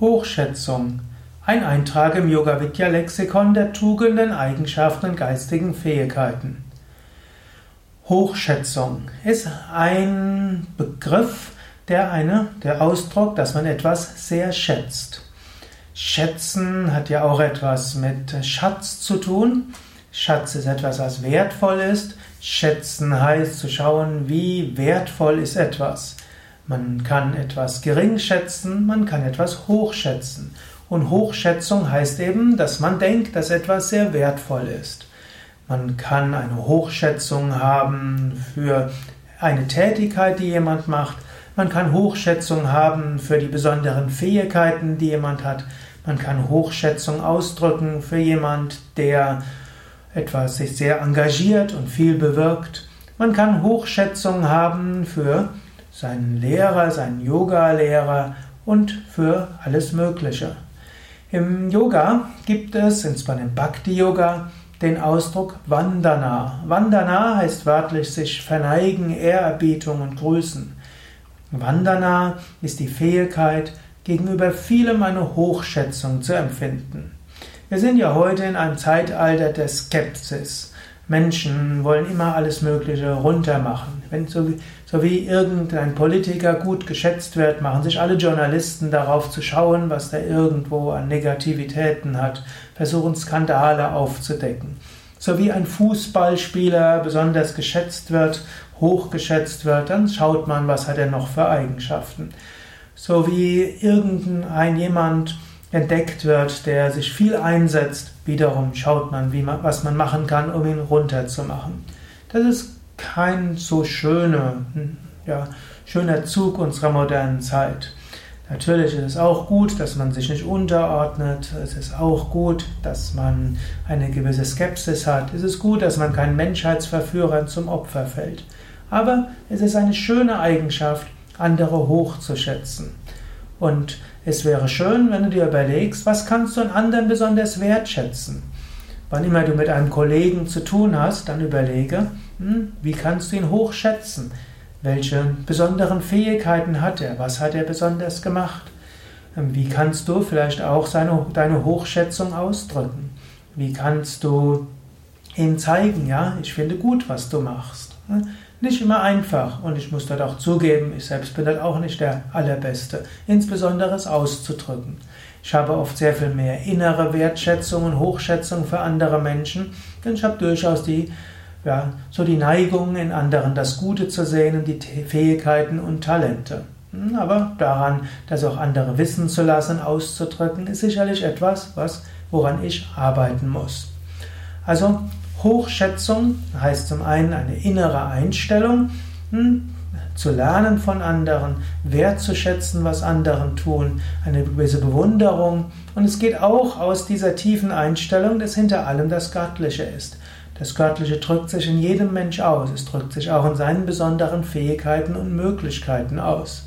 Hochschätzung. Ein Eintrag im Yoga Vidya Lexikon der Tugenden, Eigenschaften und geistigen Fähigkeiten. Hochschätzung ist ein Begriff, der eine, der Ausdruck, dass man etwas sehr schätzt. Schätzen hat ja auch etwas mit Schatz zu tun. Schatz ist etwas, was wertvoll ist. Schätzen heißt zu schauen, wie wertvoll ist etwas. Man kann etwas gering schätzen, man kann etwas hochschätzen. Und Hochschätzung heißt eben, dass man denkt, dass etwas sehr wertvoll ist. Man kann eine Hochschätzung haben für eine Tätigkeit, die jemand macht. Man kann Hochschätzung haben für die besonderen Fähigkeiten, die jemand hat. Man kann Hochschätzung ausdrücken für jemand, der etwas sich sehr engagiert und viel bewirkt. Man kann Hochschätzung haben für seinen Lehrer, seinen Yoga-Lehrer und für alles Mögliche. Im Yoga gibt es, insbesondere im Bhakti-Yoga, den Ausdruck Vandana. Vandana heißt wörtlich sich verneigen, Ehrerbietung und grüßen. Vandana ist die Fähigkeit, gegenüber vielem eine Hochschätzung zu empfinden. Wir sind ja heute in einem Zeitalter der Skepsis. Menschen wollen immer alles Mögliche runtermachen. Wenn so wie, so wie irgendein Politiker gut geschätzt wird, machen sich alle Journalisten darauf zu schauen, was der irgendwo an Negativitäten hat, versuchen Skandale aufzudecken. So wie ein Fußballspieler besonders geschätzt wird, hochgeschätzt wird, dann schaut man, was hat er noch für Eigenschaften. So wie irgendein jemand entdeckt wird, der sich viel einsetzt, wiederum schaut man, wie man, was man machen kann, um ihn runterzumachen. Das ist kein so schöner, ja, schöner Zug unserer modernen Zeit. Natürlich ist es auch gut, dass man sich nicht unterordnet. Es ist auch gut, dass man eine gewisse Skepsis hat. Es ist gut, dass man keinen Menschheitsverführern zum Opfer fällt. Aber es ist eine schöne Eigenschaft, andere hochzuschätzen. Und es wäre schön, wenn du dir überlegst, was kannst du an anderen besonders wertschätzen. Wann immer du mit einem Kollegen zu tun hast, dann überlege, hm, wie kannst du ihn hochschätzen? Welche besonderen Fähigkeiten hat er? Was hat er besonders gemacht? Ähm, wie kannst du vielleicht auch seine, deine Hochschätzung ausdrücken? Wie kannst du ihm zeigen, ja, ich finde gut, was du machst? Nicht immer einfach und ich muss dort auch zugeben, ich selbst bin dort auch nicht der Allerbeste, insbesondere es auszudrücken. Ich habe oft sehr viel mehr innere Wertschätzung und Hochschätzung für andere Menschen, denn ich habe durchaus die, ja, so die Neigung in anderen das Gute zu sehen und die Fähigkeiten und Talente. Hm, aber daran, das auch andere wissen zu lassen, auszudrücken, ist sicherlich etwas, was, woran ich arbeiten muss. Also Hochschätzung heißt zum einen eine innere Einstellung, hm, zu lernen von anderen, wertzuschätzen, was anderen tun, eine gewisse Bewunderung. Und es geht auch aus dieser tiefen Einstellung, dass hinter allem das Göttliche ist. Das Göttliche drückt sich in jedem Mensch aus. Es drückt sich auch in seinen besonderen Fähigkeiten und Möglichkeiten aus.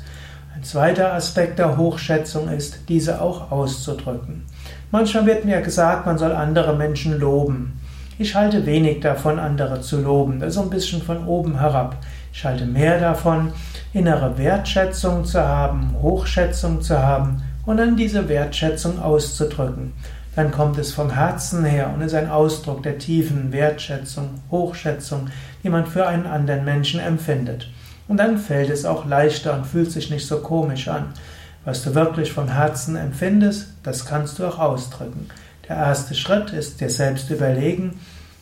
Ein zweiter Aspekt der Hochschätzung ist, diese auch auszudrücken. Manchmal wird mir gesagt, man soll andere Menschen loben. Ich halte wenig davon, andere zu loben. Das ist so ein bisschen von oben herab. Ich halte mehr davon, innere Wertschätzung zu haben, Hochschätzung zu haben und dann diese Wertschätzung auszudrücken. Dann kommt es vom Herzen her und ist ein Ausdruck der tiefen Wertschätzung, Hochschätzung, die man für einen anderen Menschen empfindet. Und dann fällt es auch leichter und fühlt sich nicht so komisch an. Was du wirklich vom Herzen empfindest, das kannst du auch ausdrücken. Der erste Schritt ist dir selbst überlegen,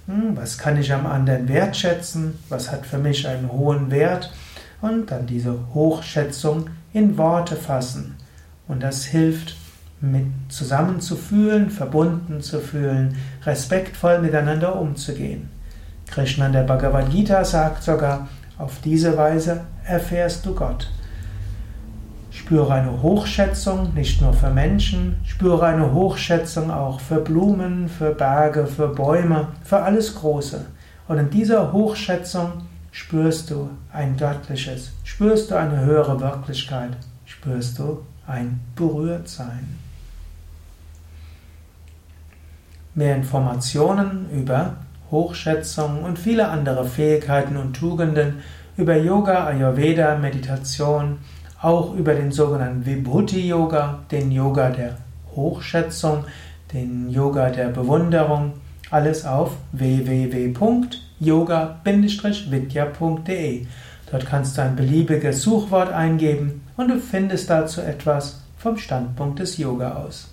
hm, was kann ich am anderen wertschätzen, was hat für mich einen hohen Wert und dann diese Hochschätzung in Worte fassen. Und das hilft, mit zusammen zu fühlen, verbunden zu fühlen, respektvoll miteinander umzugehen. Krishna der Bhagavad Gita sagt sogar, auf diese Weise erfährst du Gott. Spüre eine Hochschätzung nicht nur für Menschen, spüre eine Hochschätzung auch für Blumen, für Berge, für Bäume, für alles Große. Und in dieser Hochschätzung spürst du ein göttliches, spürst du eine höhere Wirklichkeit, spürst du ein Berührtsein. Mehr Informationen über Hochschätzung und viele andere Fähigkeiten und Tugenden über Yoga, Ayurveda, Meditation, auch über den sogenannten Vibhuti Yoga, den Yoga der Hochschätzung, den Yoga der Bewunderung, alles auf www.yoga-vidya.de. Dort kannst du ein beliebiges Suchwort eingeben und du findest dazu etwas vom Standpunkt des Yoga aus.